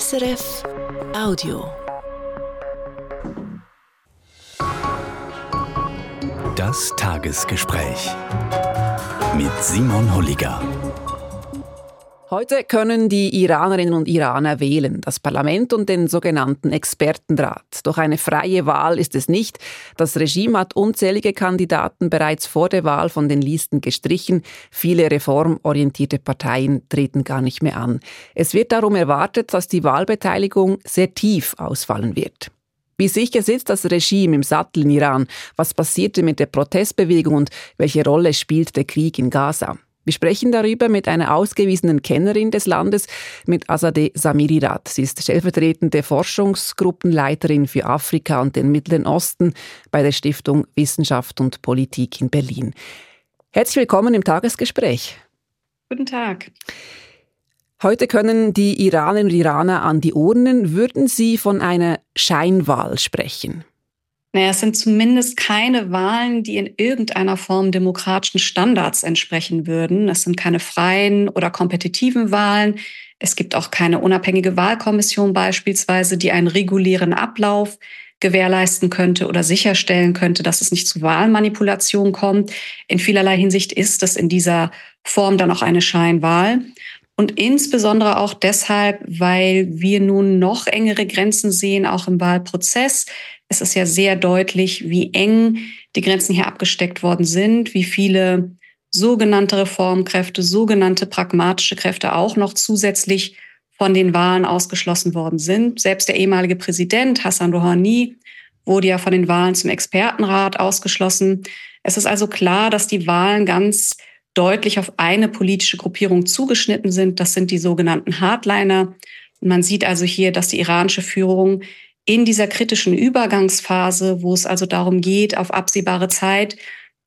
SRF Audio. Das Tagesgespräch mit Simon Holliger. Heute können die Iranerinnen und Iraner wählen, das Parlament und den sogenannten Expertenrat. Doch eine freie Wahl ist es nicht. Das Regime hat unzählige Kandidaten bereits vor der Wahl von den Listen gestrichen. Viele reformorientierte Parteien treten gar nicht mehr an. Es wird darum erwartet, dass die Wahlbeteiligung sehr tief ausfallen wird. Wie sicher sitzt das Regime im Sattel in Iran? Was passierte mit der Protestbewegung und welche Rolle spielt der Krieg in Gaza? Wir sprechen darüber mit einer ausgewiesenen Kennerin des Landes, mit Azadeh Samirirat. Sie ist stellvertretende Forschungsgruppenleiterin für Afrika und den Mittleren Osten bei der Stiftung Wissenschaft und Politik in Berlin. Herzlich willkommen im Tagesgespräch. Guten Tag. Heute können die Iranerinnen und Iraner an die Urnen. Würden Sie von einer Scheinwahl sprechen? Naja, es sind zumindest keine Wahlen, die in irgendeiner Form demokratischen Standards entsprechen würden. Es sind keine freien oder kompetitiven Wahlen. Es gibt auch keine unabhängige Wahlkommission beispielsweise, die einen regulären Ablauf gewährleisten könnte oder sicherstellen könnte, dass es nicht zu Wahlmanipulation kommt. In vielerlei Hinsicht ist es in dieser Form dann auch eine Scheinwahl. Und insbesondere auch deshalb, weil wir nun noch engere Grenzen sehen, auch im Wahlprozess. Es ist ja sehr deutlich, wie eng die Grenzen hier abgesteckt worden sind, wie viele sogenannte Reformkräfte, sogenannte pragmatische Kräfte auch noch zusätzlich von den Wahlen ausgeschlossen worden sind. Selbst der ehemalige Präsident Hassan Rouhani wurde ja von den Wahlen zum Expertenrat ausgeschlossen. Es ist also klar, dass die Wahlen ganz deutlich auf eine politische Gruppierung zugeschnitten sind. Das sind die sogenannten Hardliner. Und man sieht also hier, dass die iranische Führung in dieser kritischen Übergangsphase, wo es also darum geht, auf absehbare Zeit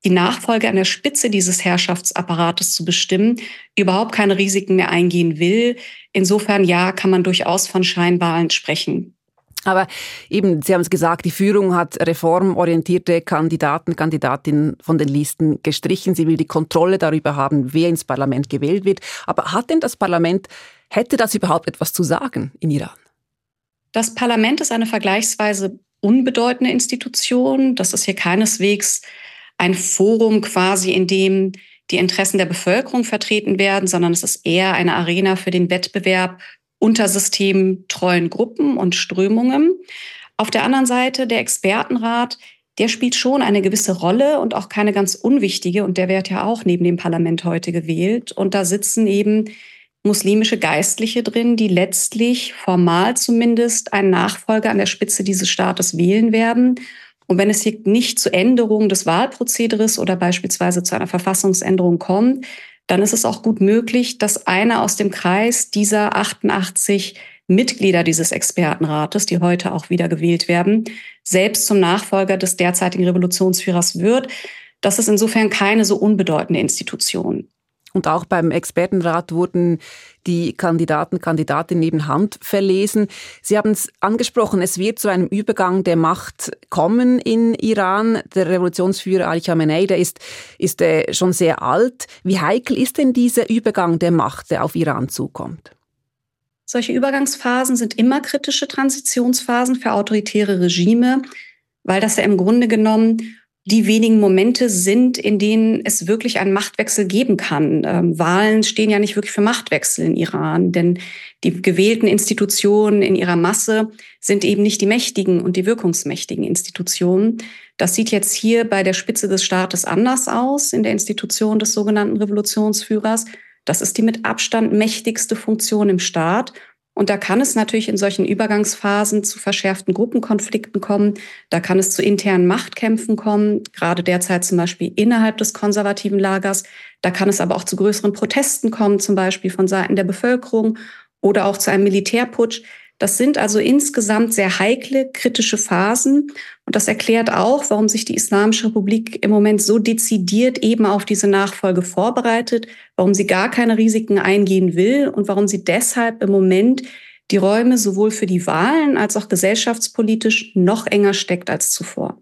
die Nachfolge an der Spitze dieses Herrschaftsapparates zu bestimmen, überhaupt keine Risiken mehr eingehen will. Insofern ja, kann man durchaus von Scheinwahlen sprechen. Aber eben, Sie haben es gesagt, die Führung hat reformorientierte Kandidaten, Kandidatinnen von den Listen gestrichen. Sie will die Kontrolle darüber haben, wer ins Parlament gewählt wird. Aber hat denn das Parlament, hätte das überhaupt etwas zu sagen in Iran? Das Parlament ist eine vergleichsweise unbedeutende Institution. Das ist hier keineswegs ein Forum quasi, in dem die Interessen der Bevölkerung vertreten werden, sondern es ist eher eine Arena für den Wettbewerb unter systemtreuen Gruppen und Strömungen. Auf der anderen Seite der Expertenrat, der spielt schon eine gewisse Rolle und auch keine ganz unwichtige. Und der wird ja auch neben dem Parlament heute gewählt. Und da sitzen eben muslimische Geistliche drin, die letztlich formal zumindest einen Nachfolger an der Spitze dieses Staates wählen werden. Und wenn es hier nicht zu Änderungen des Wahlprozederes oder beispielsweise zu einer Verfassungsänderung kommt, dann ist es auch gut möglich, dass einer aus dem Kreis dieser 88 Mitglieder dieses Expertenrates, die heute auch wieder gewählt werden, selbst zum Nachfolger des derzeitigen Revolutionsführers wird. Das ist insofern keine so unbedeutende Institution. Und auch beim Expertenrat wurden die Kandidaten, Kandidatinnen neben Hand verlesen. Sie haben es angesprochen, es wird zu einem Übergang der Macht kommen in Iran. Der Revolutionsführer Ali Khamenei, der ist, ist äh, schon sehr alt. Wie heikel ist denn dieser Übergang der Macht, der auf Iran zukommt? Solche Übergangsphasen sind immer kritische Transitionsphasen für autoritäre Regime, weil das ja im Grunde genommen die wenigen Momente sind, in denen es wirklich einen Machtwechsel geben kann. Ähm, Wahlen stehen ja nicht wirklich für Machtwechsel in Iran, denn die gewählten Institutionen in ihrer Masse sind eben nicht die mächtigen und die wirkungsmächtigen Institutionen. Das sieht jetzt hier bei der Spitze des Staates anders aus, in der Institution des sogenannten Revolutionsführers. Das ist die mit Abstand mächtigste Funktion im Staat. Und da kann es natürlich in solchen Übergangsphasen zu verschärften Gruppenkonflikten kommen. Da kann es zu internen Machtkämpfen kommen, gerade derzeit zum Beispiel innerhalb des konservativen Lagers. Da kann es aber auch zu größeren Protesten kommen, zum Beispiel von Seiten der Bevölkerung oder auch zu einem Militärputsch. Das sind also insgesamt sehr heikle, kritische Phasen. Und das erklärt auch, warum sich die Islamische Republik im Moment so dezidiert eben auf diese Nachfolge vorbereitet, warum sie gar keine Risiken eingehen will und warum sie deshalb im Moment die Räume sowohl für die Wahlen als auch gesellschaftspolitisch noch enger steckt als zuvor.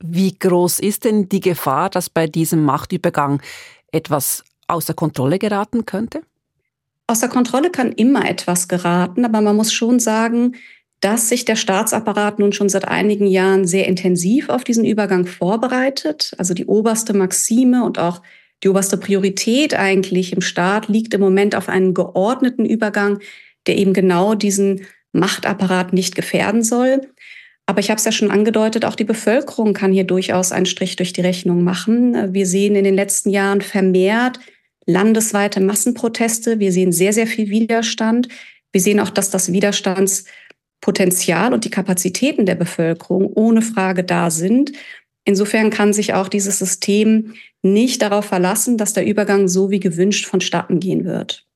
Wie groß ist denn die Gefahr, dass bei diesem Machtübergang etwas außer Kontrolle geraten könnte? Außer Kontrolle kann immer etwas geraten, aber man muss schon sagen, dass sich der Staatsapparat nun schon seit einigen Jahren sehr intensiv auf diesen Übergang vorbereitet. Also die oberste Maxime und auch die oberste Priorität eigentlich im Staat liegt im Moment auf einen geordneten Übergang, der eben genau diesen Machtapparat nicht gefährden soll. Aber ich habe es ja schon angedeutet, auch die Bevölkerung kann hier durchaus einen Strich durch die Rechnung machen. Wir sehen in den letzten Jahren vermehrt landesweite Massenproteste. Wir sehen sehr, sehr viel Widerstand. Wir sehen auch, dass das Widerstandspotenzial und die Kapazitäten der Bevölkerung ohne Frage da sind. Insofern kann sich auch dieses System nicht darauf verlassen, dass der Übergang so wie gewünscht vonstatten gehen wird.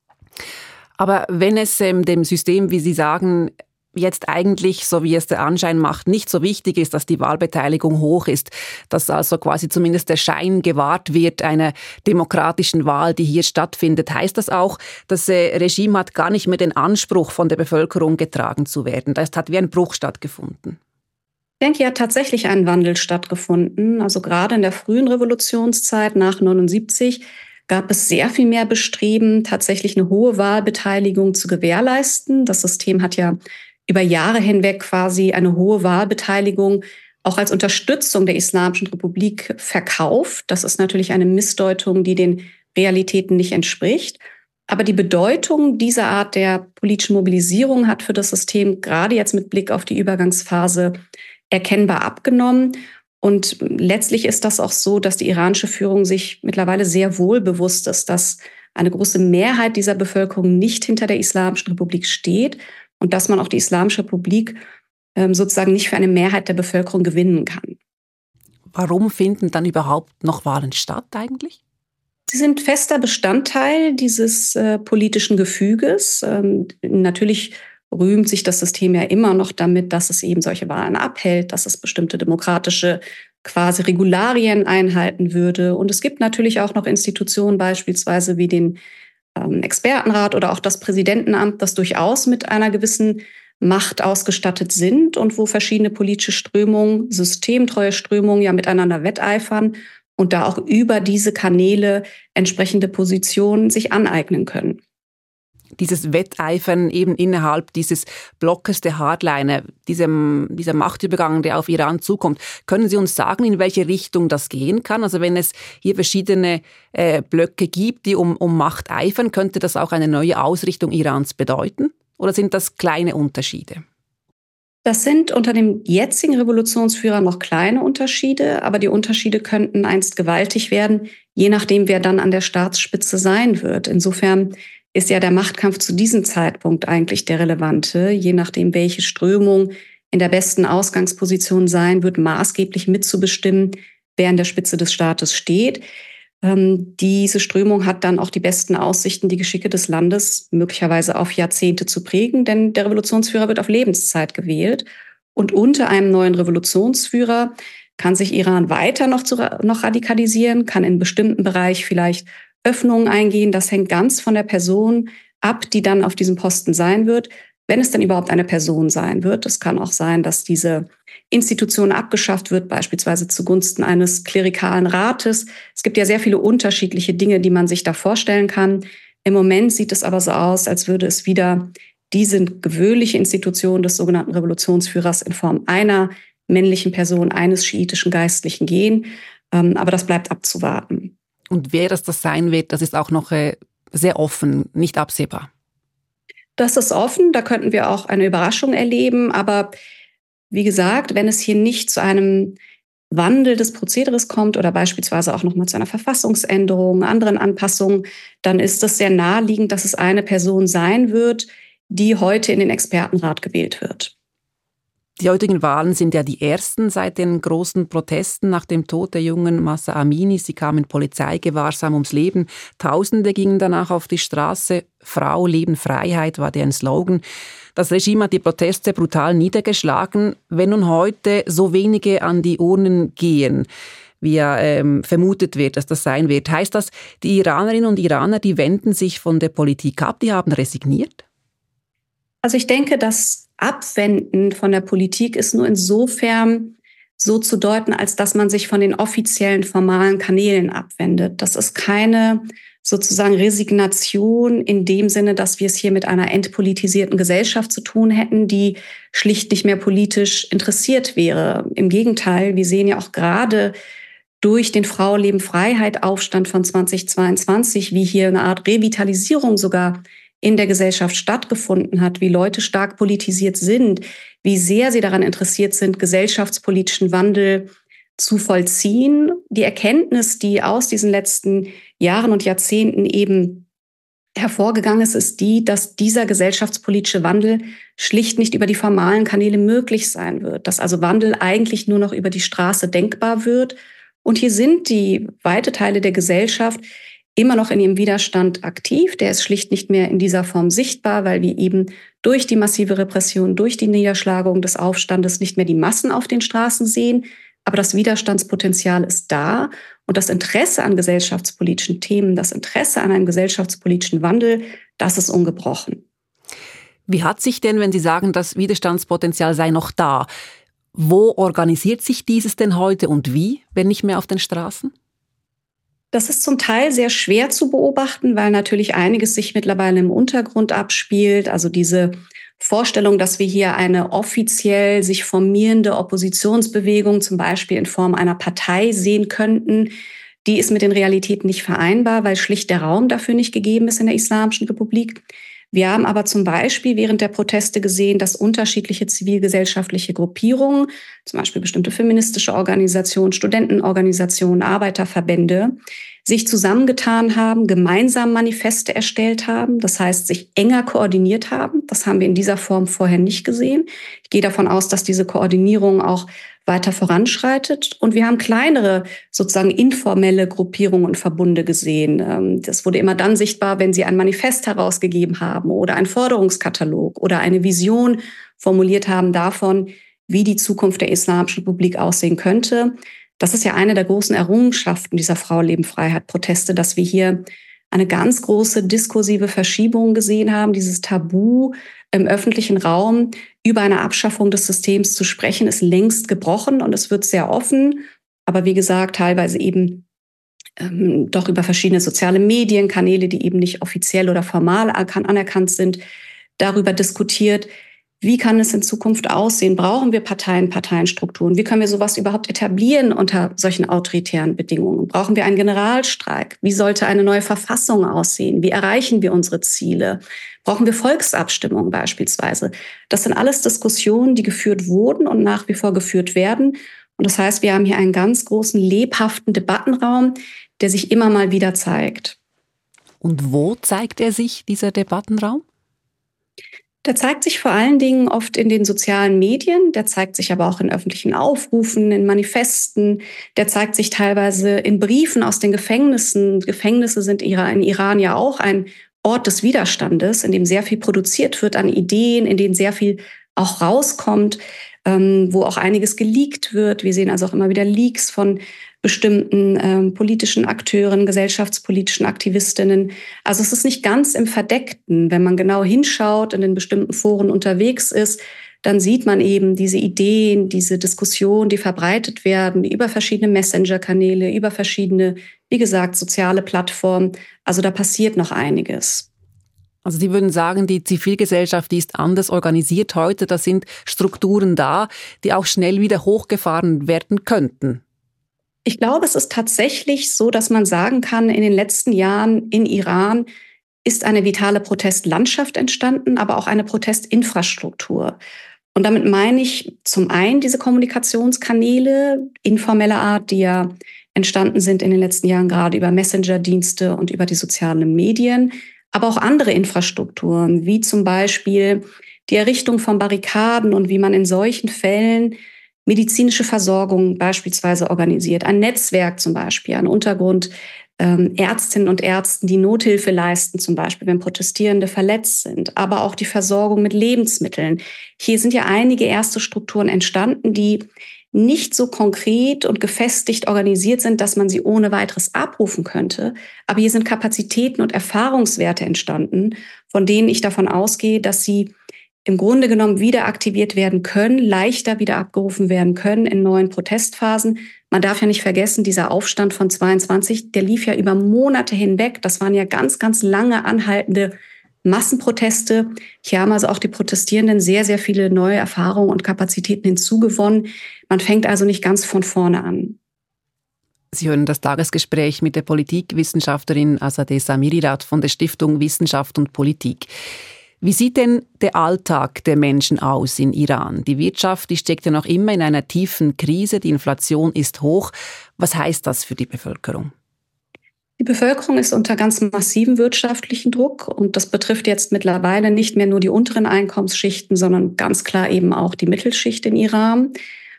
Aber wenn es ähm, dem System, wie Sie sagen, jetzt eigentlich, so wie es der Anschein macht, nicht so wichtig ist, dass die Wahlbeteiligung hoch ist, dass also quasi zumindest der Schein gewahrt wird einer demokratischen Wahl, die hier stattfindet. Heißt das auch, das äh, Regime hat gar nicht mehr den Anspruch, von der Bevölkerung getragen zu werden? Das hat wie ein Bruch stattgefunden. Ich denke, hier hat tatsächlich ein Wandel stattgefunden. Also gerade in der frühen Revolutionszeit nach 79 gab es sehr viel mehr Bestreben, tatsächlich eine hohe Wahlbeteiligung zu gewährleisten. Das System hat ja über Jahre hinweg quasi eine hohe Wahlbeteiligung auch als Unterstützung der Islamischen Republik verkauft. Das ist natürlich eine Missdeutung, die den Realitäten nicht entspricht. Aber die Bedeutung dieser Art der politischen Mobilisierung hat für das System gerade jetzt mit Blick auf die Übergangsphase erkennbar abgenommen. Und letztlich ist das auch so, dass die iranische Führung sich mittlerweile sehr wohl bewusst ist, dass eine große Mehrheit dieser Bevölkerung nicht hinter der Islamischen Republik steht und dass man auch die Islamische Republik ähm, sozusagen nicht für eine Mehrheit der Bevölkerung gewinnen kann. Warum finden dann überhaupt noch Wahlen statt eigentlich? Sie sind fester Bestandteil dieses äh, politischen Gefüges. Ähm, natürlich rühmt sich das System ja immer noch damit, dass es eben solche Wahlen abhält, dass es bestimmte demokratische quasi Regularien einhalten würde. Und es gibt natürlich auch noch Institutionen beispielsweise wie den Expertenrat oder auch das Präsidentenamt, das durchaus mit einer gewissen Macht ausgestattet sind und wo verschiedene politische Strömungen, systemtreue Strömungen ja miteinander wetteifern und da auch über diese Kanäle entsprechende Positionen sich aneignen können dieses Wetteifern eben innerhalb dieses Blockes der Hardliner, diesem, dieser Machtübergang, der auf Iran zukommt. Können Sie uns sagen, in welche Richtung das gehen kann? Also wenn es hier verschiedene äh, Blöcke gibt, die um, um Macht eifern, könnte das auch eine neue Ausrichtung Irans bedeuten? Oder sind das kleine Unterschiede? Das sind unter dem jetzigen Revolutionsführer noch kleine Unterschiede, aber die Unterschiede könnten einst gewaltig werden, je nachdem, wer dann an der Staatsspitze sein wird. Insofern ist ja der Machtkampf zu diesem Zeitpunkt eigentlich der relevante, je nachdem, welche Strömung in der besten Ausgangsposition sein wird, maßgeblich mitzubestimmen, wer an der Spitze des Staates steht. Ähm, diese Strömung hat dann auch die besten Aussichten, die Geschicke des Landes möglicherweise auf Jahrzehnte zu prägen, denn der Revolutionsführer wird auf Lebenszeit gewählt. Und unter einem neuen Revolutionsführer kann sich Iran weiter noch, zu, noch radikalisieren, kann in bestimmten Bereich vielleicht Öffnungen eingehen. Das hängt ganz von der Person ab, die dann auf diesem Posten sein wird, wenn es denn überhaupt eine Person sein wird. Es kann auch sein, dass diese Institution abgeschafft wird, beispielsweise zugunsten eines klerikalen Rates. Es gibt ja sehr viele unterschiedliche Dinge, die man sich da vorstellen kann. Im Moment sieht es aber so aus, als würde es wieder diese gewöhnliche Institution des sogenannten Revolutionsführers in Form einer männlichen Person, eines schiitischen Geistlichen gehen. Ähm, aber das bleibt abzuwarten. Und wer das, das sein wird, das ist auch noch äh, sehr offen, nicht absehbar. Das ist offen, da könnten wir auch eine Überraschung erleben. Aber wie gesagt, wenn es hier nicht zu einem Wandel des Prozederes kommt oder beispielsweise auch nochmal zu einer Verfassungsänderung, anderen Anpassungen, dann ist es sehr naheliegend, dass es eine Person sein wird, die heute in den Expertenrat gewählt wird. Die heutigen Wahlen sind ja die ersten seit den großen Protesten nach dem Tod der jungen Massa Amini. Sie kamen Polizeigewahrsam ums Leben. Tausende gingen danach auf die Straße. Frau, Leben, Freiheit war deren Slogan. Das Regime hat die Proteste brutal niedergeschlagen. Wenn nun heute so wenige an die Urnen gehen, wie ja ähm, vermutet wird, dass das sein wird, heißt das, die Iranerinnen und Iraner, die wenden sich von der Politik ab, die haben resigniert? Also ich denke, dass Abwenden von der Politik ist nur insofern so zu deuten, als dass man sich von den offiziellen formalen Kanälen abwendet. Das ist keine sozusagen Resignation in dem Sinne, dass wir es hier mit einer entpolitisierten Gesellschaft zu tun hätten, die schlicht nicht mehr politisch interessiert wäre. Im Gegenteil, wir sehen ja auch gerade durch den Frau Leben Freiheit Aufstand von 2022, wie hier eine Art Revitalisierung sogar in der Gesellschaft stattgefunden hat, wie Leute stark politisiert sind, wie sehr sie daran interessiert sind, gesellschaftspolitischen Wandel zu vollziehen. Die Erkenntnis, die aus diesen letzten Jahren und Jahrzehnten eben hervorgegangen ist, ist die, dass dieser gesellschaftspolitische Wandel schlicht nicht über die formalen Kanäle möglich sein wird, dass also Wandel eigentlich nur noch über die Straße denkbar wird. Und hier sind die weite Teile der Gesellschaft, immer noch in ihrem Widerstand aktiv. Der ist schlicht nicht mehr in dieser Form sichtbar, weil wir eben durch die massive Repression, durch die Niederschlagung des Aufstandes nicht mehr die Massen auf den Straßen sehen. Aber das Widerstandspotenzial ist da und das Interesse an gesellschaftspolitischen Themen, das Interesse an einem gesellschaftspolitischen Wandel, das ist ungebrochen. Wie hat sich denn, wenn Sie sagen, das Widerstandspotenzial sei noch da, wo organisiert sich dieses denn heute und wie, wenn nicht mehr auf den Straßen? Das ist zum Teil sehr schwer zu beobachten, weil natürlich einiges sich mittlerweile im Untergrund abspielt. Also diese Vorstellung, dass wir hier eine offiziell sich formierende Oppositionsbewegung zum Beispiel in Form einer Partei sehen könnten, die ist mit den Realitäten nicht vereinbar, weil schlicht der Raum dafür nicht gegeben ist in der Islamischen Republik. Wir haben aber zum Beispiel während der Proteste gesehen, dass unterschiedliche zivilgesellschaftliche Gruppierungen, zum Beispiel bestimmte feministische Organisationen, Studentenorganisationen, Arbeiterverbände, sich zusammengetan haben, gemeinsam Manifeste erstellt haben, das heißt sich enger koordiniert haben. Das haben wir in dieser Form vorher nicht gesehen. Ich gehe davon aus, dass diese Koordinierung auch weiter voranschreitet. Und wir haben kleinere, sozusagen informelle Gruppierungen und Verbunde gesehen. Ähm, das wurde immer dann sichtbar, wenn sie ein Manifest herausgegeben haben oder einen Forderungskatalog oder eine Vision formuliert haben davon, wie die Zukunft der Islamischen Republik aussehen könnte. Das ist ja eine der großen Errungenschaften dieser Frau Leben Freiheit Proteste, dass wir hier eine ganz große diskursive Verschiebung gesehen haben, dieses Tabu im öffentlichen Raum über eine Abschaffung des Systems zu sprechen, ist längst gebrochen und es wird sehr offen, aber wie gesagt, teilweise eben ähm, doch über verschiedene soziale Medienkanäle, die eben nicht offiziell oder formal anerkannt sind, darüber diskutiert, wie kann es in Zukunft aussehen? Brauchen wir Parteien, Parteienstrukturen? Wie können wir sowas überhaupt etablieren unter solchen autoritären Bedingungen? Brauchen wir einen Generalstreik? Wie sollte eine neue Verfassung aussehen? Wie erreichen wir unsere Ziele? Brauchen wir Volksabstimmungen beispielsweise? Das sind alles Diskussionen, die geführt wurden und nach wie vor geführt werden. Und das heißt, wir haben hier einen ganz großen, lebhaften Debattenraum, der sich immer mal wieder zeigt. Und wo zeigt er sich, dieser Debattenraum? Der zeigt sich vor allen Dingen oft in den sozialen Medien, der zeigt sich aber auch in öffentlichen Aufrufen, in Manifesten, der zeigt sich teilweise in Briefen aus den Gefängnissen. Gefängnisse sind in Iran ja auch ein Ort des Widerstandes, in dem sehr viel produziert wird an Ideen, in denen sehr viel auch rauskommt, ähm, wo auch einiges geleakt wird. Wir sehen also auch immer wieder Leaks von bestimmten ähm, politischen Akteuren, gesellschaftspolitischen Aktivistinnen. Also es ist nicht ganz im Verdeckten. Wenn man genau hinschaut, in den bestimmten Foren unterwegs ist, dann sieht man eben diese Ideen, diese Diskussionen, die verbreitet werden über verschiedene Messenger-Kanäle, über verschiedene, wie gesagt, soziale Plattformen. Also da passiert noch einiges. Also Sie würden sagen, die Zivilgesellschaft, die ist anders organisiert heute. Da sind Strukturen da, die auch schnell wieder hochgefahren werden könnten. Ich glaube, es ist tatsächlich so, dass man sagen kann, in den letzten Jahren in Iran ist eine vitale Protestlandschaft entstanden, aber auch eine Protestinfrastruktur. Und damit meine ich zum einen diese Kommunikationskanäle informeller Art, die ja entstanden sind in den letzten Jahren gerade über Messenger-Dienste und über die sozialen Medien, aber auch andere Infrastrukturen, wie zum Beispiel die Errichtung von Barrikaden und wie man in solchen Fällen medizinische Versorgung beispielsweise organisiert, ein Netzwerk zum Beispiel, ein Untergrund, ähm, Ärztinnen und Ärzten, die Nothilfe leisten, zum Beispiel, wenn Protestierende verletzt sind, aber auch die Versorgung mit Lebensmitteln. Hier sind ja einige erste Strukturen entstanden, die nicht so konkret und gefestigt organisiert sind, dass man sie ohne weiteres abrufen könnte. Aber hier sind Kapazitäten und Erfahrungswerte entstanden, von denen ich davon ausgehe, dass sie im Grunde genommen wieder aktiviert werden können, leichter wieder abgerufen werden können in neuen Protestphasen. Man darf ja nicht vergessen, dieser Aufstand von 22, der lief ja über Monate hinweg. Das waren ja ganz, ganz lange anhaltende Massenproteste. Hier haben also auch die Protestierenden sehr, sehr viele neue Erfahrungen und Kapazitäten hinzugewonnen. Man fängt also nicht ganz von vorne an. Sie hören das Tagesgespräch mit der Politikwissenschaftlerin Azadeh Samirirat von der Stiftung Wissenschaft und Politik. Wie sieht denn der Alltag der Menschen aus in Iran? Die Wirtschaft, die steckt ja noch immer in einer tiefen Krise, die Inflation ist hoch. Was heißt das für die Bevölkerung? Die Bevölkerung ist unter ganz massivem wirtschaftlichen Druck und das betrifft jetzt mittlerweile nicht mehr nur die unteren Einkommensschichten, sondern ganz klar eben auch die Mittelschicht in Iran.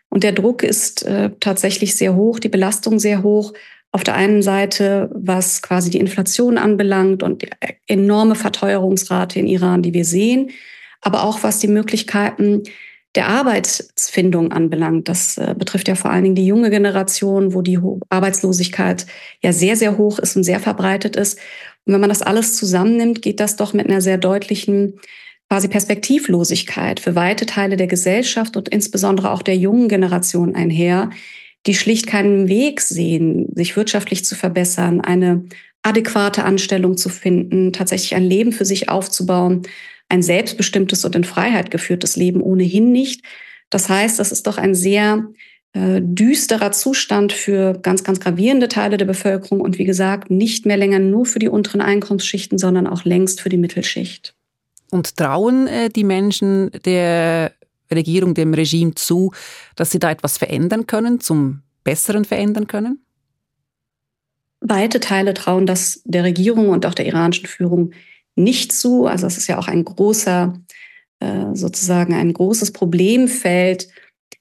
Und der Druck ist äh, tatsächlich sehr hoch, die Belastung sehr hoch. Auf der einen Seite, was quasi die Inflation anbelangt und die enorme Verteuerungsrate in Iran, die wir sehen, aber auch was die Möglichkeiten der Arbeitsfindung anbelangt. Das äh, betrifft ja vor allen Dingen die junge Generation, wo die Arbeitslosigkeit ja sehr, sehr hoch ist und sehr verbreitet ist. Und wenn man das alles zusammennimmt, geht das doch mit einer sehr deutlichen quasi Perspektivlosigkeit für weite Teile der Gesellschaft und insbesondere auch der jungen Generation einher, die schlicht keinen Weg sehen, sich wirtschaftlich zu verbessern, eine adäquate Anstellung zu finden, tatsächlich ein Leben für sich aufzubauen, ein selbstbestimmtes und in Freiheit geführtes Leben ohnehin nicht. Das heißt, das ist doch ein sehr äh, düsterer Zustand für ganz, ganz gravierende Teile der Bevölkerung und wie gesagt, nicht mehr länger nur für die unteren Einkommensschichten, sondern auch längst für die Mittelschicht. Und trauen äh, die Menschen der Regierung, dem Regime zu, dass sie da etwas verändern können, zum Besseren verändern können? Weite Teile trauen das der Regierung und auch der iranischen Führung nicht zu. Also es ist ja auch ein großer, äh, sozusagen ein großes Problemfeld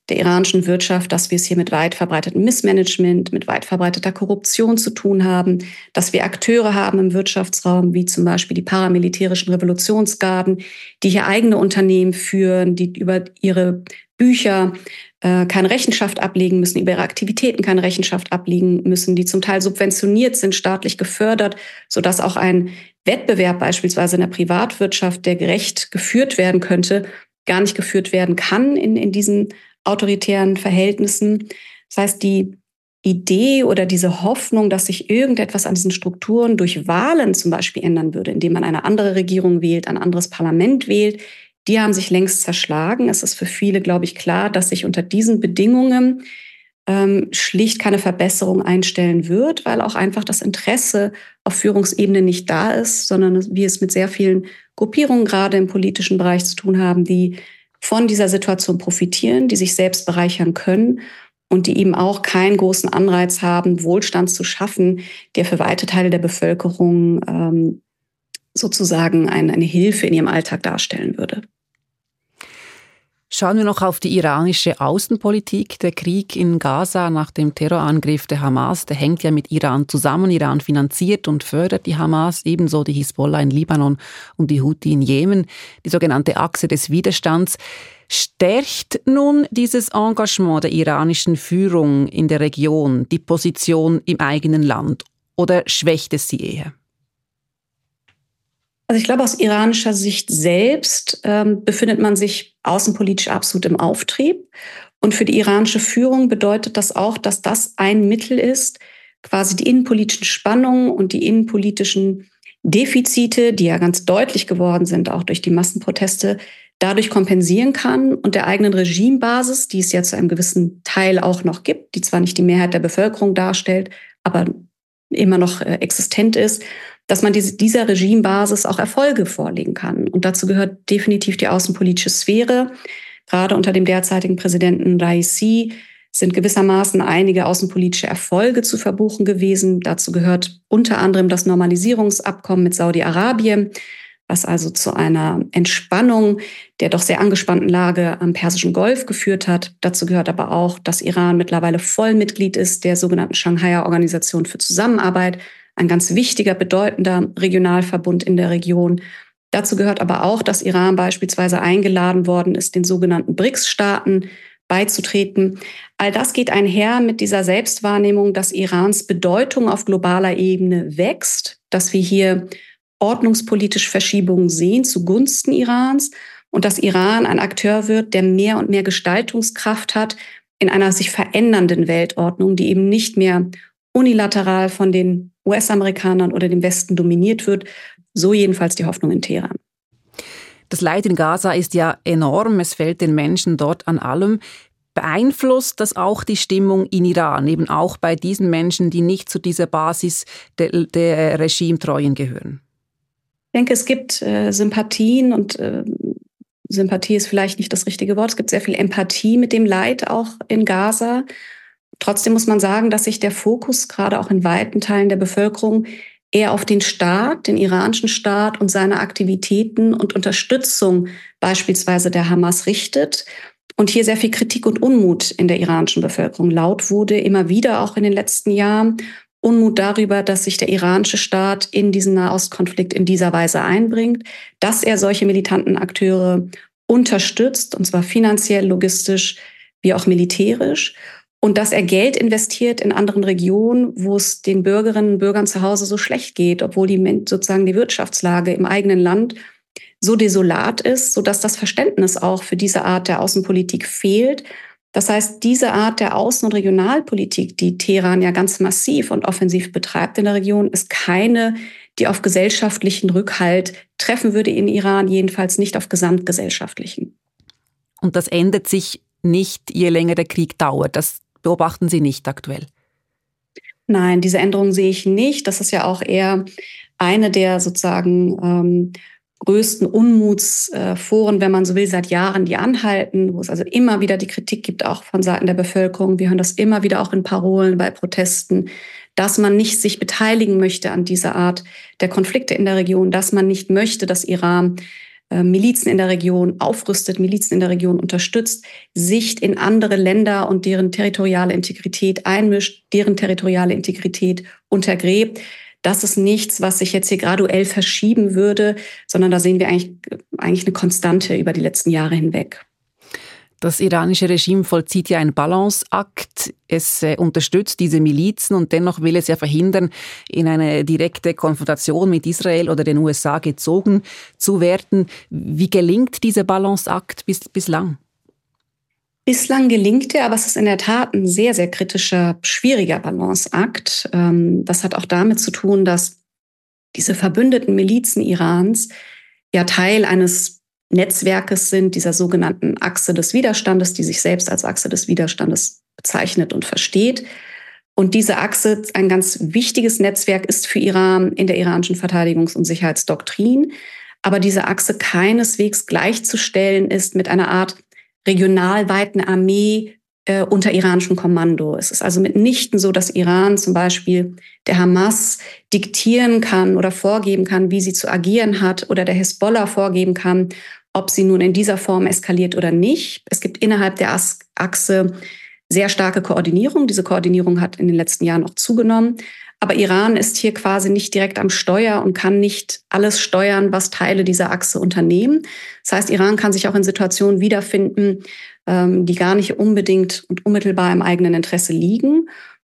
der iranischen Wirtschaft, dass wir es hier mit weit verbreitetem Missmanagement, mit weit verbreiteter Korruption zu tun haben, dass wir Akteure haben im Wirtschaftsraum, wie zum Beispiel die paramilitärischen Revolutionsgarden, die hier eigene Unternehmen führen, die über ihre Bücher äh, keine Rechenschaft ablegen müssen, über ihre Aktivitäten keine Rechenschaft ablegen müssen, die zum Teil subventioniert sind, staatlich gefördert, sodass auch ein Wettbewerb beispielsweise in der Privatwirtschaft, der gerecht geführt werden könnte, gar nicht geführt werden kann in, in diesen autoritären Verhältnissen. Das heißt, die Idee oder diese Hoffnung, dass sich irgendetwas an diesen Strukturen durch Wahlen zum Beispiel ändern würde, indem man eine andere Regierung wählt, ein anderes Parlament wählt, die haben sich längst zerschlagen. Es ist für viele, glaube ich, klar, dass sich unter diesen Bedingungen ähm, schlicht keine Verbesserung einstellen wird, weil auch einfach das Interesse auf Führungsebene nicht da ist, sondern wir es mit sehr vielen Gruppierungen gerade im politischen Bereich zu tun haben, die von dieser Situation profitieren, die sich selbst bereichern können und die eben auch keinen großen Anreiz haben, Wohlstand zu schaffen, der für weite Teile der Bevölkerung ähm, sozusagen eine, eine Hilfe in ihrem Alltag darstellen würde. Schauen wir noch auf die iranische Außenpolitik. Der Krieg in Gaza nach dem Terrorangriff der Hamas, der hängt ja mit Iran zusammen. Iran finanziert und fördert die Hamas, ebenso die Hisbollah in Libanon und die Houthi in Jemen, die sogenannte Achse des Widerstands. Stärkt nun dieses Engagement der iranischen Führung in der Region die Position im eigenen Land oder schwächt es sie eher? Also ich glaube, aus iranischer Sicht selbst ähm, befindet man sich außenpolitisch absolut im Auftrieb. Und für die iranische Führung bedeutet das auch, dass das ein Mittel ist, quasi die innenpolitischen Spannungen und die innenpolitischen Defizite, die ja ganz deutlich geworden sind, auch durch die Massenproteste, dadurch kompensieren kann und der eigenen Regimebasis, die es ja zu einem gewissen Teil auch noch gibt, die zwar nicht die Mehrheit der Bevölkerung darstellt, aber immer noch äh, existent ist, dass man diese, dieser Regimebasis auch Erfolge vorlegen kann. Und dazu gehört definitiv die außenpolitische Sphäre. Gerade unter dem derzeitigen Präsidenten Raisi sind gewissermaßen einige außenpolitische Erfolge zu verbuchen gewesen. Dazu gehört unter anderem das Normalisierungsabkommen mit Saudi-Arabien, was also zu einer Entspannung der doch sehr angespannten Lage am Persischen Golf geführt hat. Dazu gehört aber auch, dass Iran mittlerweile Vollmitglied ist der sogenannten Shanghai Organisation für Zusammenarbeit, ein ganz wichtiger, bedeutender Regionalverbund in der Region. Dazu gehört aber auch, dass Iran beispielsweise eingeladen worden ist, den sogenannten BRICS-Staaten beizutreten. All das geht einher mit dieser Selbstwahrnehmung, dass Irans Bedeutung auf globaler Ebene wächst, dass wir hier ordnungspolitisch Verschiebungen sehen zugunsten Irans und dass Iran ein Akteur wird, der mehr und mehr Gestaltungskraft hat in einer sich verändernden Weltordnung, die eben nicht mehr unilateral von den US-Amerikanern oder dem Westen dominiert wird. So jedenfalls die Hoffnung in Teheran. Das Leid in Gaza ist ja enorm. Es fällt den Menschen dort an allem. Beeinflusst das auch die Stimmung in Iran, eben auch bei diesen Menschen, die nicht zu dieser Basis der, der Regimetreuen gehören? Ich denke, es gibt äh, Sympathien und äh, Sympathie ist vielleicht nicht das richtige Wort. Es gibt sehr viel Empathie mit dem Leid auch in Gaza. Trotzdem muss man sagen, dass sich der Fokus gerade auch in weiten Teilen der Bevölkerung eher auf den Staat, den iranischen Staat und seine Aktivitäten und Unterstützung beispielsweise der Hamas richtet. Und hier sehr viel Kritik und Unmut in der iranischen Bevölkerung laut wurde, immer wieder auch in den letzten Jahren. Unmut darüber, dass sich der iranische Staat in diesen Nahostkonflikt in dieser Weise einbringt, dass er solche militanten Akteure unterstützt, und zwar finanziell, logistisch wie auch militärisch und dass er Geld investiert in anderen Regionen, wo es den Bürgerinnen und Bürgern zu Hause so schlecht geht, obwohl die sozusagen die Wirtschaftslage im eigenen Land so desolat ist, so dass das Verständnis auch für diese Art der Außenpolitik fehlt. Das heißt, diese Art der Außen- und Regionalpolitik, die Teheran ja ganz massiv und offensiv betreibt in der Region, ist keine, die auf gesellschaftlichen Rückhalt treffen würde in Iran, jedenfalls nicht auf gesamtgesellschaftlichen. Und das ändert sich nicht, je länger der Krieg dauert. Das beobachten Sie nicht aktuell? Nein, diese Änderung sehe ich nicht. Das ist ja auch eher eine der sozusagen ähm, größten Unmutsforen, wenn man so will, seit Jahren, die anhalten, wo es also immer wieder die Kritik gibt, auch von Seiten der Bevölkerung. Wir hören das immer wieder auch in Parolen bei Protesten, dass man nicht sich beteiligen möchte an dieser Art der Konflikte in der Region, dass man nicht möchte, dass Iran Milizen in der Region aufrüstet, Milizen in der Region unterstützt, sich in andere Länder und deren territoriale Integrität einmischt, deren territoriale Integrität untergräbt. Das ist nichts, was sich jetzt hier graduell verschieben würde, sondern da sehen wir eigentlich, eigentlich eine Konstante über die letzten Jahre hinweg. Das iranische Regime vollzieht ja einen Balanceakt. Es äh, unterstützt diese Milizen und dennoch will es ja verhindern, in eine direkte Konfrontation mit Israel oder den USA gezogen zu werden. Wie gelingt dieser Balanceakt bis, bislang? Bislang gelingt er, aber es ist in der Tat ein sehr, sehr kritischer, schwieriger Balanceakt. Ähm, das hat auch damit zu tun, dass diese verbündeten Milizen Irans ja Teil eines Netzwerkes sind, dieser sogenannten Achse des Widerstandes, die sich selbst als Achse des Widerstandes bezeichnet und versteht. Und diese Achse, ein ganz wichtiges Netzwerk, ist für Iran in der iranischen Verteidigungs- und Sicherheitsdoktrin. Aber diese Achse keineswegs gleichzustellen ist mit einer Art regionalweiten Armee äh, unter iranischem Kommando. Es ist also mitnichten so, dass Iran zum Beispiel der Hamas diktieren kann oder vorgeben kann, wie sie zu agieren hat oder der Hezbollah vorgeben kann, ob sie nun in dieser Form eskaliert oder nicht. Es gibt innerhalb der Achse sehr starke Koordinierung. Diese Koordinierung hat in den letzten Jahren auch zugenommen. Aber Iran ist hier quasi nicht direkt am Steuer und kann nicht alles steuern, was Teile dieser Achse unternehmen. Das heißt, Iran kann sich auch in Situationen wiederfinden, ähm, die gar nicht unbedingt und unmittelbar im eigenen Interesse liegen.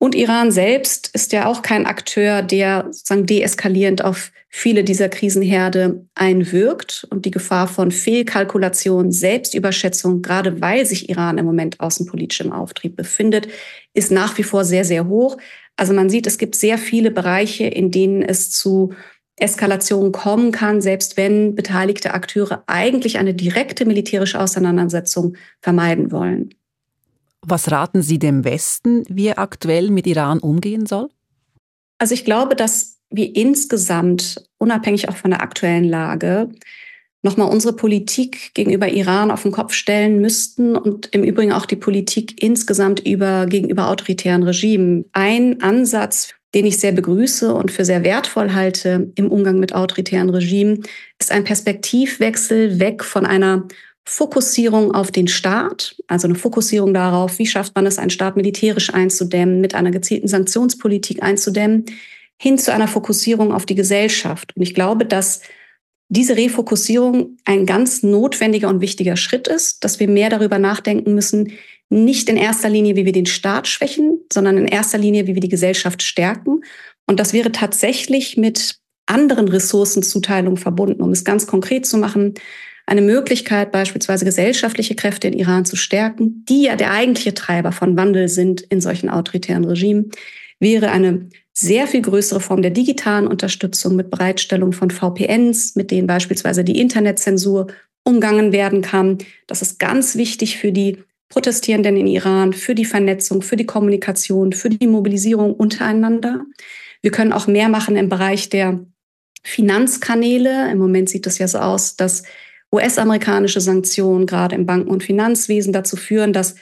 Und Iran selbst ist ja auch kein Akteur, der sozusagen deeskalierend auf viele dieser Krisenherde einwirkt. Und die Gefahr von Fehlkalkulation, Selbstüberschätzung, gerade weil sich Iran im Moment außenpolitisch im Auftrieb befindet, ist nach wie vor sehr, sehr hoch. Also man sieht, es gibt sehr viele Bereiche, in denen es zu Eskalation kommen kann, selbst wenn beteiligte Akteure eigentlich eine direkte militärische Auseinandersetzung vermeiden wollen. Was raten Sie dem Westen, wie er aktuell mit Iran umgehen soll? Also ich glaube, dass wir insgesamt, unabhängig auch von der aktuellen Lage, nochmal unsere Politik gegenüber Iran auf den Kopf stellen müssten und im Übrigen auch die Politik insgesamt über, gegenüber autoritären Regimen. Ein Ansatz, den ich sehr begrüße und für sehr wertvoll halte im Umgang mit autoritären Regimen, ist ein Perspektivwechsel weg von einer Fokussierung auf den Staat, also eine Fokussierung darauf, wie schafft man es, einen Staat militärisch einzudämmen, mit einer gezielten Sanktionspolitik einzudämmen, hin zu einer Fokussierung auf die Gesellschaft. Und ich glaube, dass diese Refokussierung ein ganz notwendiger und wichtiger Schritt ist, dass wir mehr darüber nachdenken müssen, nicht in erster Linie, wie wir den Staat schwächen, sondern in erster Linie, wie wir die Gesellschaft stärken. Und das wäre tatsächlich mit anderen Ressourcenzuteilungen verbunden, um es ganz konkret zu machen eine Möglichkeit, beispielsweise gesellschaftliche Kräfte in Iran zu stärken, die ja der eigentliche Treiber von Wandel sind in solchen autoritären Regimen, wäre eine sehr viel größere Form der digitalen Unterstützung mit Bereitstellung von VPNs, mit denen beispielsweise die Internetzensur umgangen werden kann. Das ist ganz wichtig für die Protestierenden in Iran, für die Vernetzung, für die Kommunikation, für die Mobilisierung untereinander. Wir können auch mehr machen im Bereich der Finanzkanäle. Im Moment sieht es ja so aus, dass US-amerikanische Sanktionen gerade im Banken- und Finanzwesen dazu führen, dass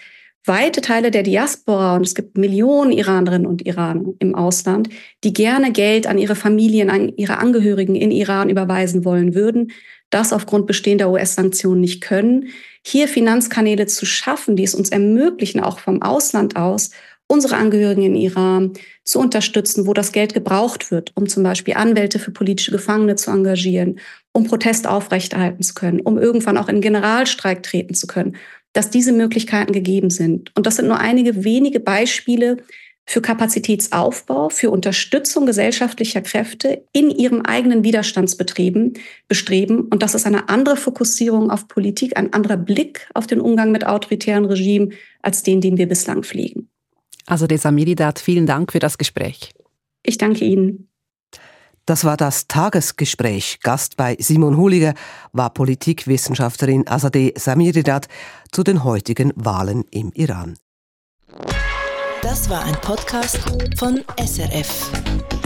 weite Teile der Diaspora, und es gibt Millionen Iranerinnen und Iraner im Ausland, die gerne Geld an ihre Familien, an ihre Angehörigen in Iran überweisen wollen würden, das aufgrund bestehender US-Sanktionen nicht können. Hier Finanzkanäle zu schaffen, die es uns ermöglichen, auch vom Ausland aus, unsere Angehörigen in Iran zu unterstützen, wo das Geld gebraucht wird, um zum Beispiel Anwälte für politische Gefangene zu engagieren, um Protest aufrechterhalten zu können, um irgendwann auch in Generalstreik treten zu können, dass diese Möglichkeiten gegeben sind. Und das sind nur einige wenige Beispiele für Kapazitätsaufbau, für Unterstützung gesellschaftlicher Kräfte in ihrem eigenen Widerstandsbetrieben bestreben. Und das ist eine andere Fokussierung auf Politik, ein anderer Blick auf den Umgang mit autoritären Regimen als den, den wir bislang pflegen. Also Desamiridat, vielen Dank für das Gespräch. Ich danke Ihnen. Das war das Tagesgespräch. Gast bei Simon Huliger war Politikwissenschaftlerin Azadeh Samiridat zu den heutigen Wahlen im Iran. Das war ein Podcast von SRF.